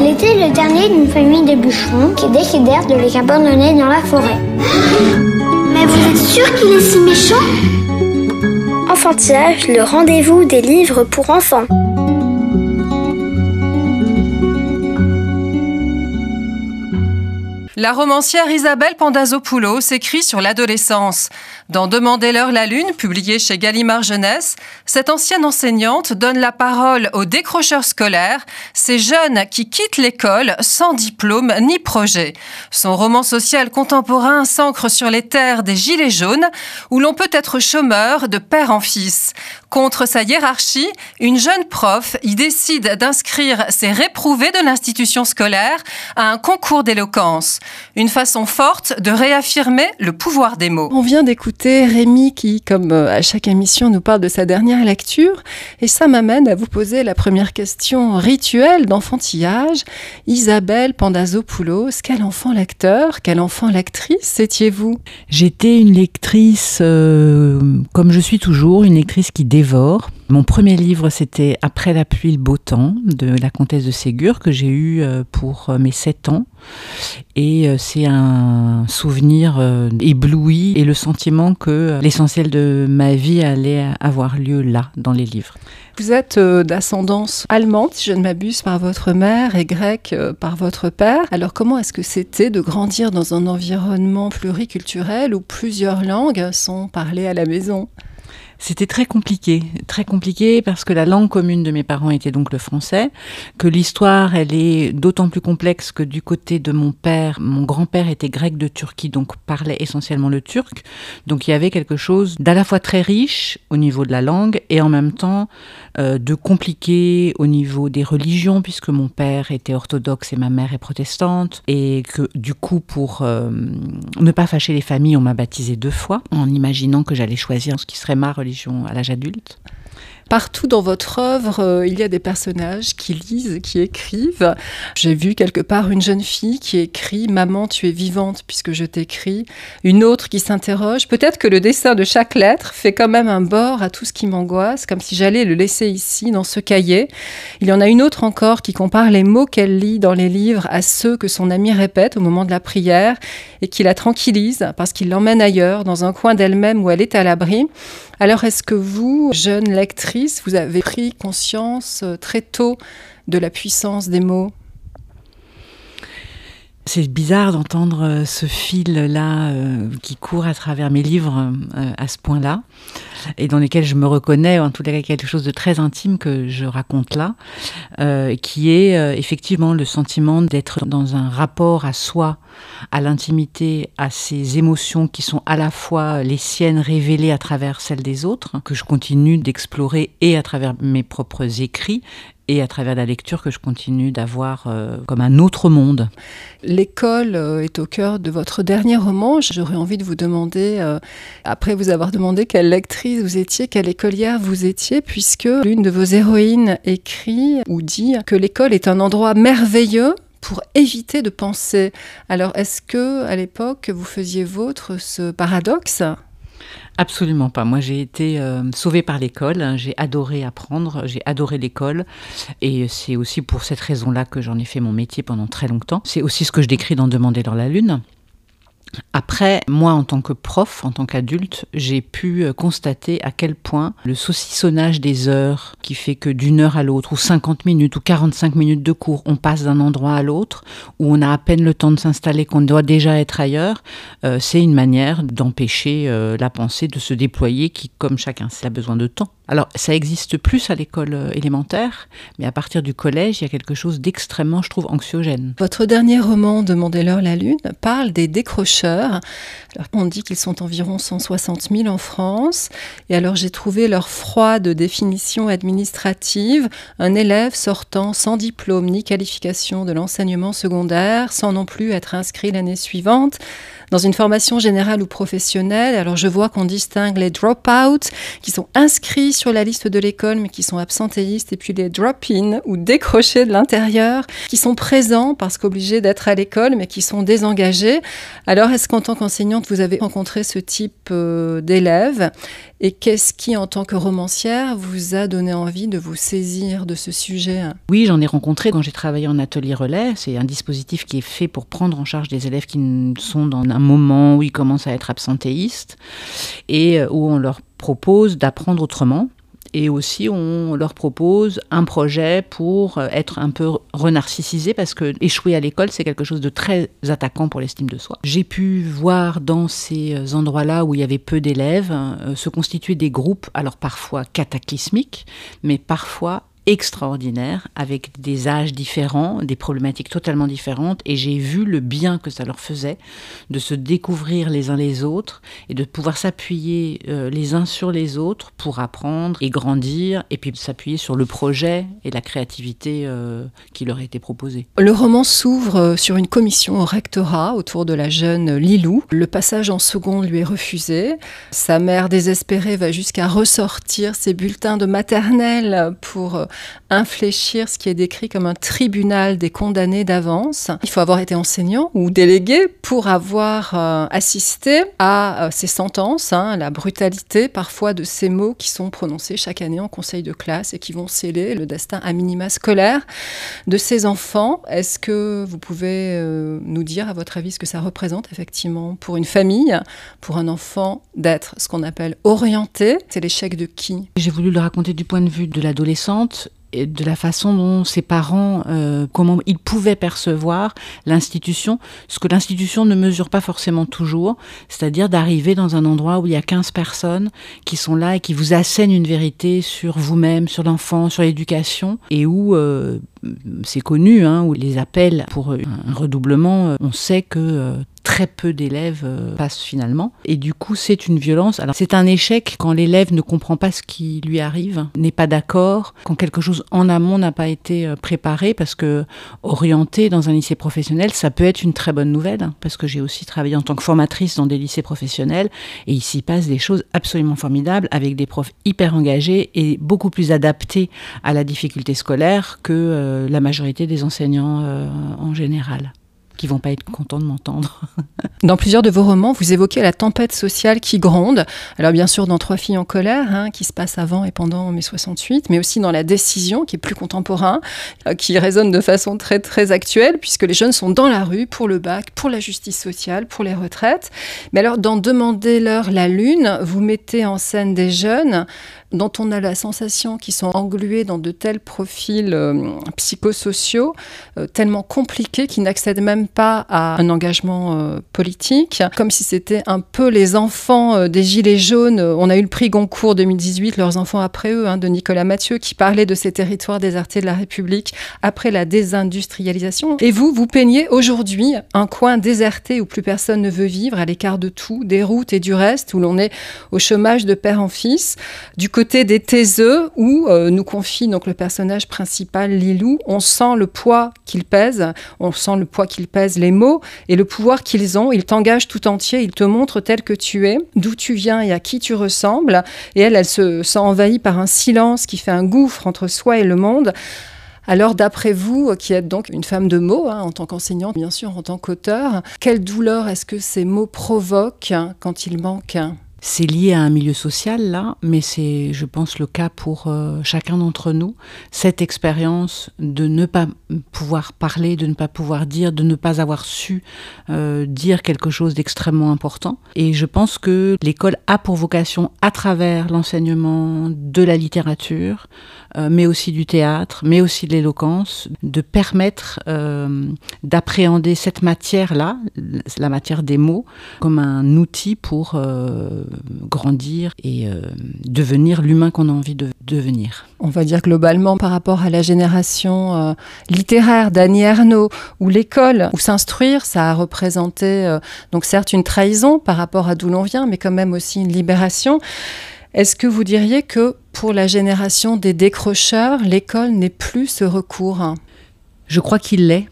Il était le dernier d'une famille de bûcherons qui décidèrent de les abandonner dans la forêt. Mais vous êtes sûr qu'il est si méchant? Enfantillage, le rendez-vous des livres pour enfants. La romancière Isabelle Pandazopoulos écrit sur l'adolescence. Dans Demandez-leur la lune, publié chez Gallimard Jeunesse, cette ancienne enseignante donne la parole aux décrocheurs scolaires, ces jeunes qui quittent l'école sans diplôme ni projet. Son roman social contemporain s'ancre sur les terres des Gilets jaunes, où l'on peut être chômeur de père en fils. Contre sa hiérarchie, une jeune prof y décide d'inscrire ses réprouvés de l'institution scolaire à un concours d'éloquence. Une façon forte de réaffirmer le pouvoir des mots. On vient d'écouter Rémi qui, comme euh, à chaque émission, nous parle de sa dernière lecture. Et ça m'amène à vous poser la première question rituelle d'enfantillage. Isabelle Pandazopoulos, quel enfant lecteur, quel enfant lectrice étiez-vous? J'étais une lectrice, euh, comme je suis toujours, une lectrice qui dévore. Mon premier livre, c'était Après la pluie, le beau temps, de la comtesse de Ségur, que j'ai eu euh, pour euh, mes 7 ans. Et euh, c'est un souvenir ébloui et le sentiment que l'essentiel de ma vie allait avoir lieu là, dans les livres. Vous êtes d'ascendance allemande, si je ne m'abuse, par votre mère et grecque par votre père. Alors comment est-ce que c'était de grandir dans un environnement pluriculturel où plusieurs langues sont parlées à la maison? C'était très compliqué, très compliqué parce que la langue commune de mes parents était donc le français, que l'histoire elle est d'autant plus complexe que du côté de mon père, mon grand-père était grec de Turquie donc parlait essentiellement le turc, donc il y avait quelque chose d'à la fois très riche au niveau de la langue et en même temps euh, de compliqué au niveau des religions puisque mon père était orthodoxe et ma mère est protestante et que du coup pour euh, ne pas fâcher les familles on m'a baptisé deux fois en imaginant que j'allais choisir ce qui serait ma religion à l'âge adulte. Partout dans votre œuvre, euh, il y a des personnages qui lisent, qui écrivent. J'ai vu quelque part une jeune fille qui écrit Maman, tu es vivante puisque je t'écris. Une autre qui s'interroge. Peut-être que le dessin de chaque lettre fait quand même un bord à tout ce qui m'angoisse, comme si j'allais le laisser ici, dans ce cahier. Il y en a une autre encore qui compare les mots qu'elle lit dans les livres à ceux que son ami répète au moment de la prière et qui la tranquillise parce qu'il l'emmène ailleurs, dans un coin d'elle-même où elle est à l'abri. Alors, est-ce que vous, jeune lectrice, vous avez pris conscience euh, très tôt de la puissance des mots? C'est bizarre d'entendre euh, ce fil-là euh, qui court à travers mes livres à ce point-là, et dans lesquels je me reconnais, en tout cas quelque chose de très intime que je raconte là, qui est effectivement le sentiment d'être dans un rapport à soi, à l'intimité, à ces émotions qui sont à la fois les siennes révélées à travers celles des autres, que je continue d'explorer et à travers mes propres écrits, et à travers la lecture que je continue d'avoir euh, comme un autre monde. L'école euh, est au cœur de votre dernier roman. J'aurais envie de vous demander, euh, après vous avoir demandé quelle lectrice vous étiez, quelle écolière vous étiez, puisque l'une de vos héroïnes écrit ou dit que l'école est un endroit merveilleux pour éviter de penser. Alors, est-ce que à l'époque vous faisiez vôtre ce paradoxe? Absolument pas. Moi, j'ai été euh, sauvée par l'école. J'ai adoré apprendre. J'ai adoré l'école. Et c'est aussi pour cette raison-là que j'en ai fait mon métier pendant très longtemps. C'est aussi ce que je décris dans Demander dans la Lune. Après, moi, en tant que prof, en tant qu'adulte, j'ai pu euh, constater à quel point le saucissonnage des heures, qui fait que d'une heure à l'autre, ou 50 minutes, ou 45 minutes de cours, on passe d'un endroit à l'autre, où on a à peine le temps de s'installer, qu'on doit déjà être ailleurs, euh, c'est une manière d'empêcher euh, la pensée de se déployer, qui, comme chacun sait, a besoin de temps. Alors, ça existe plus à l'école euh, élémentaire, mais à partir du collège, il y a quelque chose d'extrêmement, je trouve, anxiogène. Votre dernier roman, Demandez-leur la Lune, parle des décrocheurs. Alors, on dit qu'ils sont environ 160 000 en France. Et alors, j'ai trouvé leur froide définition administrative. Un élève sortant sans diplôme ni qualification de l'enseignement secondaire, sans non plus être inscrit l'année suivante dans une formation générale ou professionnelle. Alors je vois qu'on distingue les drop-out qui sont inscrits sur la liste de l'école mais qui sont absentéistes et puis les drop-in ou décrochés de l'intérieur qui sont présents parce qu'obligés d'être à l'école mais qui sont désengagés. Alors est-ce qu'en tant qu'enseignante vous avez rencontré ce type euh, d'élèves? Et qu'est-ce qui en tant que romancière vous a donné envie de vous saisir de ce sujet? Oui, j'en ai rencontré quand j'ai travaillé en atelier relais. C'est un dispositif qui est fait pour prendre en charge des élèves qui sont dans un moment où ils commencent à être absentéistes et euh, où on leur propose d'apprendre autrement. Et aussi, on leur propose un projet pour euh, être un peu renarcissisé parce que échouer à l'école, c'est quelque chose de très attaquant pour l'estime de soi. J'ai pu voir dans ces euh, endroits-là où il y avait peu d'élèves se constituer des groupes, alors parfois cataclysmiques, mais parfois extraordinaires, avec des âges différents, des problématiques totalement différentes, et j'ai vu le bien que ça leur faisait de se découvrir les uns les autres et de pouvoir s'appuyer euh, les uns sur les autres pour apprendre et grandir, et puis s'appuyer sur le projet et la créativité euh, qui leur a été proposée. Le roman s'ouvre euh, sur une commission au rectorat autour de la jeune Lilou. Le passage en seconde lui est refusé. Sa mère désespérée va jusqu'à ressortir ses bulletins de maternelle pour infléchir ce qui est décrit comme un tribunal des condamnés d'avance. Il faut avoir été enseignant ou délégué pour avoir euh, assisté à euh, ces sentences, hein, la brutalité parfois de ces mots qui sont prononcés chaque année en conseil de classe et qui vont sceller le destin à minima scolaire de ces enfants. Est-ce que vous pouvez euh, nous dire, à votre avis, ce que ça représente effectivement pour une famille, pour un enfant, d'être ce qu'on appelle orienté? C'est l'échec de qui? J'ai voulu le raconter du point de vue de l'adolescente de la façon dont ses parents, euh, comment ils pouvaient percevoir l'institution, ce que l'institution ne mesure pas forcément toujours, c'est-à-dire d'arriver dans un endroit où il y a 15 personnes qui sont là et qui vous assènent une vérité sur vous-même, sur l'enfant, sur l'éducation, et où euh, c'est connu, hein, où les appels pour un redoublement, euh, on sait que très peu d'élèves euh, passent finalement. Et du coup, c'est une violence. Alors, c'est un échec quand l'élève ne comprend pas ce qui lui arrive, n'est pas d'accord, quand quelque chose en amont n'a pas été euh, préparé, parce que orienté dans un lycée professionnel, ça peut être une très bonne nouvelle, hein, parce que j'ai aussi travaillé en tant que formatrice dans des lycées professionnels, et ici passe des choses absolument formidables, avec des profs hyper engagés et beaucoup plus adaptés à la difficulté scolaire que euh, la majorité des enseignants en général qui vont pas être contents de m'entendre. dans plusieurs de vos romans, vous évoquez la tempête sociale qui gronde. Alors bien sûr dans Trois filles en colère, hein, qui se passe avant et pendant mai 68, mais aussi dans La décision, qui est plus contemporain, euh, qui résonne de façon très très actuelle, puisque les jeunes sont dans la rue pour le bac, pour la justice sociale, pour les retraites. Mais alors dans Demandez-leur la lune, vous mettez en scène des jeunes dont on a la sensation qu'ils sont englués dans de tels profils euh, psychosociaux euh, tellement compliqués qu'ils n'accèdent même pas à un engagement euh, politique, comme si c'était un peu les enfants des Gilets jaunes. On a eu le prix Goncourt 2018, leurs enfants après eux, hein, de Nicolas Mathieu, qui parlait de ces territoires désertés de la République après la désindustrialisation. Et vous, vous peignez aujourd'hui un coin déserté où plus personne ne veut vivre, à l'écart de tout, des routes et du reste, où l'on est au chômage de père en fils. Du côté des taiseux où euh, nous confie donc le personnage principal Lilou, on sent le poids qu'il pèse, on sent le poids qu'il pèse les mots et le pouvoir qu'ils ont. Ils t'engagent tout entier, ils te montrent tel que tu es, d'où tu viens et à qui tu ressembles. Et elle, elle se sent envahie par un silence qui fait un gouffre entre soi et le monde. Alors, d'après vous, qui êtes donc une femme de mots, hein, en tant qu'enseignante, bien sûr, en tant qu'auteur, quelle douleur est-ce que ces mots provoquent quand ils manquent? C'est lié à un milieu social là, mais c'est, je pense, le cas pour euh, chacun d'entre nous. Cette expérience de ne pas pouvoir parler, de ne pas pouvoir dire, de ne pas avoir su euh, dire quelque chose d'extrêmement important. Et je pense que l'école a pour vocation, à travers l'enseignement de la littérature, mais aussi du théâtre, mais aussi de l'éloquence, de permettre d'appréhender cette matière-là, la matière des mots, comme un outil pour grandir et devenir l'humain qu'on a envie de devenir. On va dire globalement par rapport à la génération littéraire d'Annie Ernaux, où l'école, où s'instruire, ça a représenté donc certes une trahison par rapport à d'où l'on vient, mais quand même aussi une libération. Est-ce que vous diriez que pour la génération des décrocheurs, l'école n'est plus ce recours? Je crois qu'il l'est.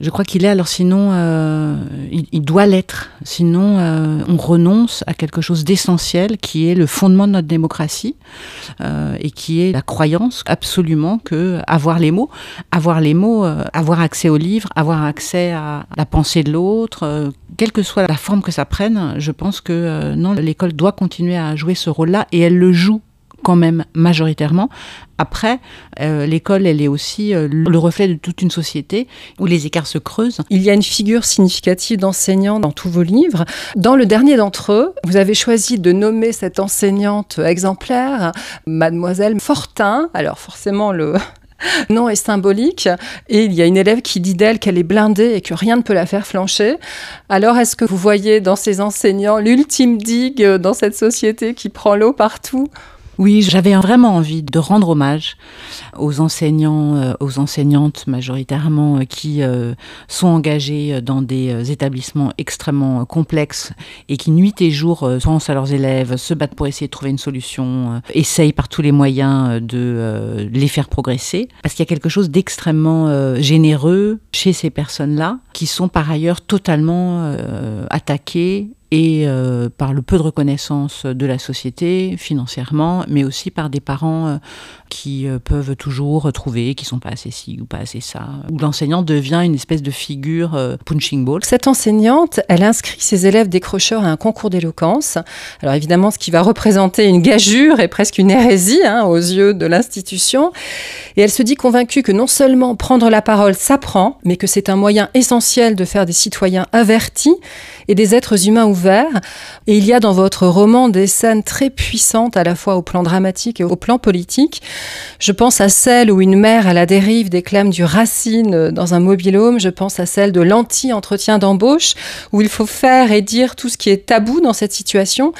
Je crois qu'il est, alors sinon, euh, il, doit l'être. Sinon, euh, on renonce à quelque chose d'essentiel qui est le fondement de notre démocratie euh, et qui est la croyance absolument que avoir les mots, avoir les mots, avoir accès aux livres, avoir accès à la pensée de l'autre, quelle que soit la forme que ça prenne, je pense que non, l'école doit continuer à jouer ce rôle-là et elle le joue quand même majoritairement. Après, euh, l'école, elle est aussi euh, le reflet de toute une société où les écarts se creusent. Il y a une figure significative d'enseignant dans tous vos livres. Dans le dernier d'entre eux, vous avez choisi de nommer cette enseignante exemplaire, mademoiselle Fortin. Alors forcément, le, nom est symbolique et il y a une élève qui dit d'elle qu'elle est blindée et que rien ne peut la faire flancher. Alors est-ce que vous voyez dans ces enseignants l'ultime digue dans cette société qui prend l'eau partout? Oui, j'avais vraiment envie de rendre hommage aux enseignants, euh, aux enseignantes majoritairement euh, qui euh, sont engagés dans des établissements extrêmement complexes et qui nuit et jour pensent à leurs élèves, se battent pour essayer de trouver une solution, essayent par tous les moyens de les faire progresser. Parce qu'il y a quelque chose d'extrêmement généreux chez ces personnes-là qui sont par ailleurs totalement attaquées et euh, par le peu de reconnaissance de la société financièrement, mais aussi par des parents euh, qui euh, peuvent toujours trouver qu'ils sont pas assez ci ou pas assez ça, où l'enseignant devient une espèce de figure punching ball. Cette enseignante, elle inscrit ses élèves décrocheurs à un concours d'éloquence. Alors évidemment, ce qui va représenter une gageure et presque une hérésie hein, aux yeux de l'institution. Et elle se dit convaincue que non seulement prendre la parole s'apprend, mais que c'est un moyen essentiel de faire des citoyens avertis et des êtres humains ouverts. Et il y a dans votre roman des scènes très puissantes à la fois au plan dramatique et au plan politique. Je pense à celle où une mère à la dérive déclame du racine dans un mobilhome. Je pense à celle de l'anti-entretien d'embauche où il faut faire et dire tout ce qui est tabou dans cette situation.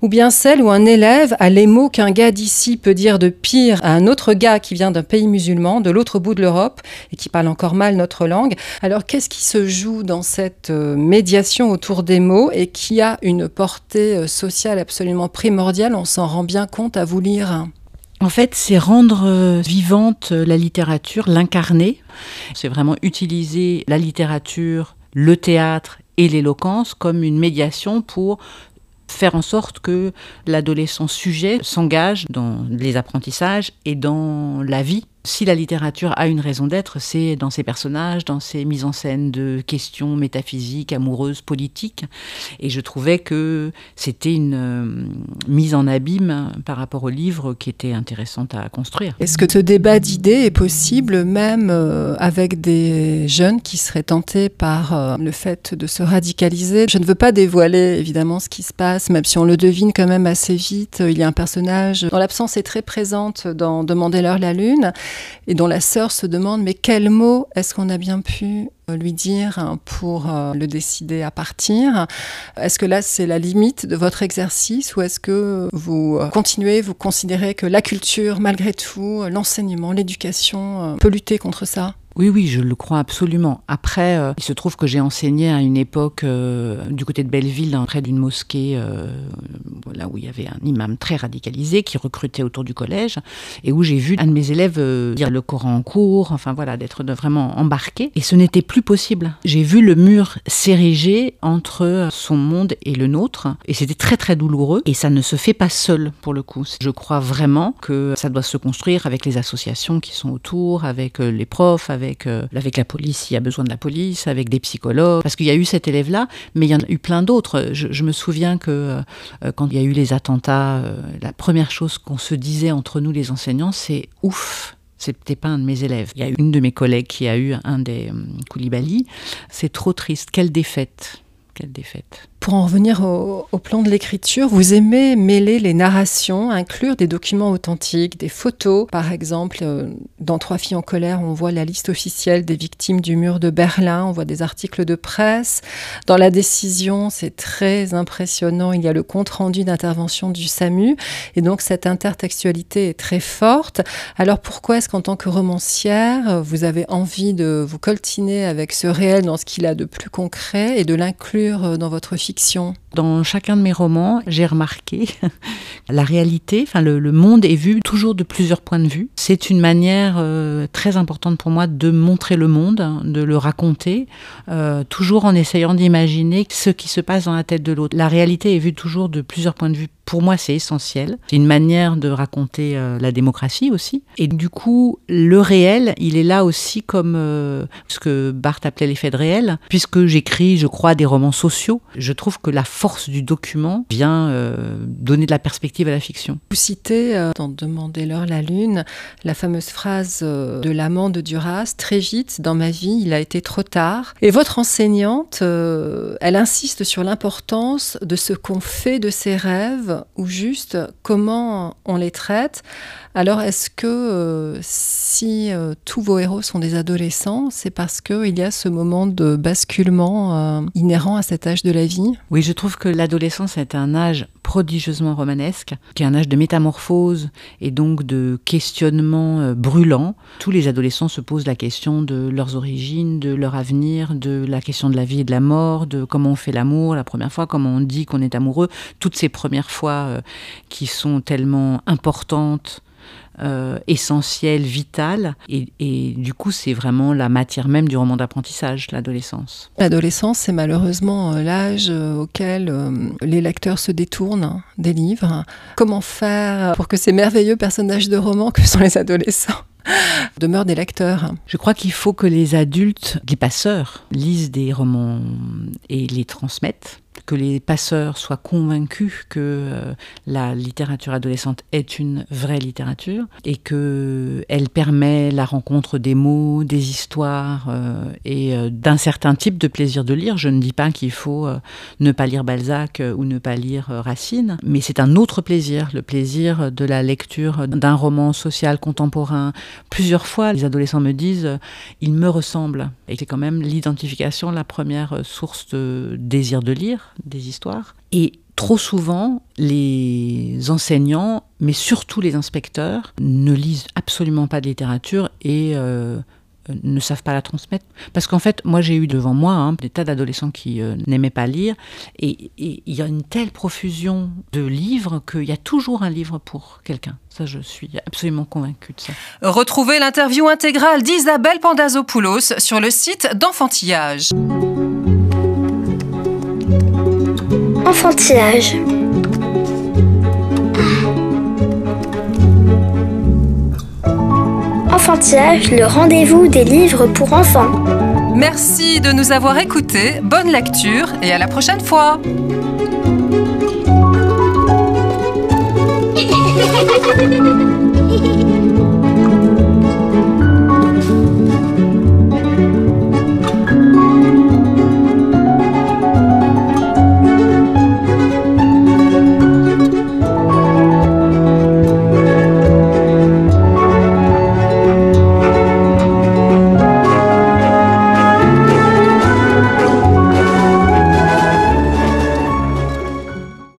Ou bien celle où un élève a les mots qu'un gars d'ici peut dire de pire à un autre gars qui vient d'un pays musulman, de l'autre bout de l'Europe, et qui parle encore mal notre langue. Alors qu'est-ce qui se joue dans cette euh, médiation autour des mots et qui a une portée euh, sociale absolument primordiale? On s'en rend bien compte à vous lire. En fait, c'est rendre euh, vivante la littérature, l'incarner. C'est vraiment utiliser la littérature, le théâtre et l'éloquence comme une médiation pour faire en sorte que l'adolescent sujet s'engage dans les apprentissages et dans la vie si la littérature a une raison d'être, c'est dans ses personnages, dans ses mises en scène de questions métaphysiques, amoureuses, politiques. Et je trouvais que c'était une euh, mise en abîme par rapport au livre qui était intéressante à construire. Est-ce que ce débat d'idées est possible même euh, avec des jeunes qui seraient tentés par euh, le fait de se radicaliser? Je ne veux pas dévoiler évidemment ce qui se passe, même si on le devine quand même assez vite. Il y a un personnage dont l'absence est très présente dans Demandez-leur la lune et dont la sœur se demande mais quel mot est-ce qu'on a bien pu euh, lui dire pour euh, le décider à partir? Est-ce que là c'est la limite de votre exercice ou est-ce que vous euh, continuez, vous considérez que la culture, malgré tout, l'enseignement, l'éducation peut lutter contre ça? Oui, oui, je le crois absolument. Après, euh, il se trouve que j'ai enseigné à une époque euh, du côté de Belleville, près d'une mosquée, euh, là où il y avait un imam très radicalisé qui recrutait autour du collège, et où j'ai vu un de mes élèves dire le Coran en cours, enfin voilà, d'être vraiment embarqué. Et ce n'était plus possible. J'ai vu le mur s'ériger entre son monde et le nôtre, et c'était très très douloureux. Et ça ne se fait pas seul pour le coup. Je crois vraiment que ça doit se construire avec les associations qui sont autour, avec les profs, avec euh, avec, la police, il y a besoin de la police, avec des psychologues, parce qu'il y a eu cet élève-là, mais il y en a eu plein d'autres. Je, me souviens que euh, quand il y a eu les attentats, euh, la première chose qu'on se disait entre nous les enseignants, c'est ouf, c'était pas un de mes élèves. Il y a une de mes collègues qui a eu un des Koulibaly. C'est trop triste. Quelle défaite quelle défaite. Pour en revenir au, plan de l'écriture, vous aimez mêler les narrations, inclure des documents authentiques, des photos. Par exemple, euh, dans Trois filles en colère, on voit la liste officielle des victimes du mur de Berlin, on voit des articles de presse. Dans La décision, c'est très impressionnant, il y a le compte-rendu d'intervention du SAMU. Et donc cette intertextualité est très forte. Alors pourquoi est-ce qu'en tant que romancière, vous avez envie de vous coltiner avec ce réel dans ce qu'il a de plus concret et de l'inclure dans votre fiction? fiction dans chacun de mes romans, j'ai remarqué la réalité, enfin le, monde est vu toujours de plusieurs points de vue. C'est une manière euh, très importante pour moi de montrer le monde, de le raconter, euh, toujours en essayant d'imaginer ce qui se passe dans la tête de l'autre. La réalité est vue toujours de plusieurs points de vue pour moi, c'est essentiel. C'est une manière de raconter euh, la démocratie aussi. Et du coup, le réel, il est là aussi comme ce que Barthes appelait l'effet de réel. Puisque j'écris, je crois, des romans sociaux, je trouve que la force du document vient euh, donner de la perspective à la fiction. Vous citez dans Demandez-leur la lune la fameuse phrase de l'amant de Duras Très vite, dans ma vie, il a été trop tard. Et votre enseignante, elle insiste sur l'importance de ce qu'on fait de ses rêves ou juste comment on les traite. Alors est-ce que euh, si euh, tous vos héros sont des adolescents, c'est parce qu'il y a ce moment de basculement euh, inhérent à cet âge de la vie? Oui, je trouve que l'adolescence est un âge prodigieusement romanesque, qui est un âge de métamorphose et donc de questionnement brûlant. Tous les adolescents se posent la question de leurs origines, de leur avenir, de la question de la vie et de la mort, de comment on fait l'amour la première fois, comment on dit qu'on est amoureux, toutes ces premières fois qui sont tellement importantes euh, essentiel, vital. Et, du coup, c'est vraiment la matière même du roman d'apprentissage, l'adolescence. L'adolescence, c'est malheureusement euh, l'âge euh, auquel les lecteurs se détournent des livres. Comment faire pour que ces merveilleux personnages de romans que sont les adolescents demeurent des lecteurs? Je crois qu'il faut que les adultes, les passeurs, lisent des romans et les transmettent que les passeurs soient convaincus que euh, la littérature adolescente est une vraie littérature et que elle permet la rencontre des mots, des histoires euh, et euh, d'un certain type de plaisir de lire. Je ne dis pas qu'il faut ne pas lire Balzac ou ne pas lire Racine, mais c'est un autre plaisir, le plaisir de la lecture d'un roman social contemporain. Plusieurs fois, les adolescents me disent il me ressemble et c'est quand même l'identification la première source de désir de lire des histoires. Et trop souvent, les enseignants, mais surtout les inspecteurs, ne lisent absolument pas de littérature et euh, ne savent pas la transmettre. Parce qu'en fait, moi j'ai eu devant moi hein, des tas d'adolescents qui euh, n'aimaient pas lire, et il y a une telle profusion de livres qu'il y a toujours un livre pour quelqu'un. Ça, je suis absolument convaincue de ça. Retrouvez l'interview intégrale d'Isabelle Pandazopoulos sur le site d'Enfantillage. Enfantillage. Enfantillage, le rendez-vous des livres pour enfants. Merci de nous avoir écoutés, bonne lecture et à la prochaine fois.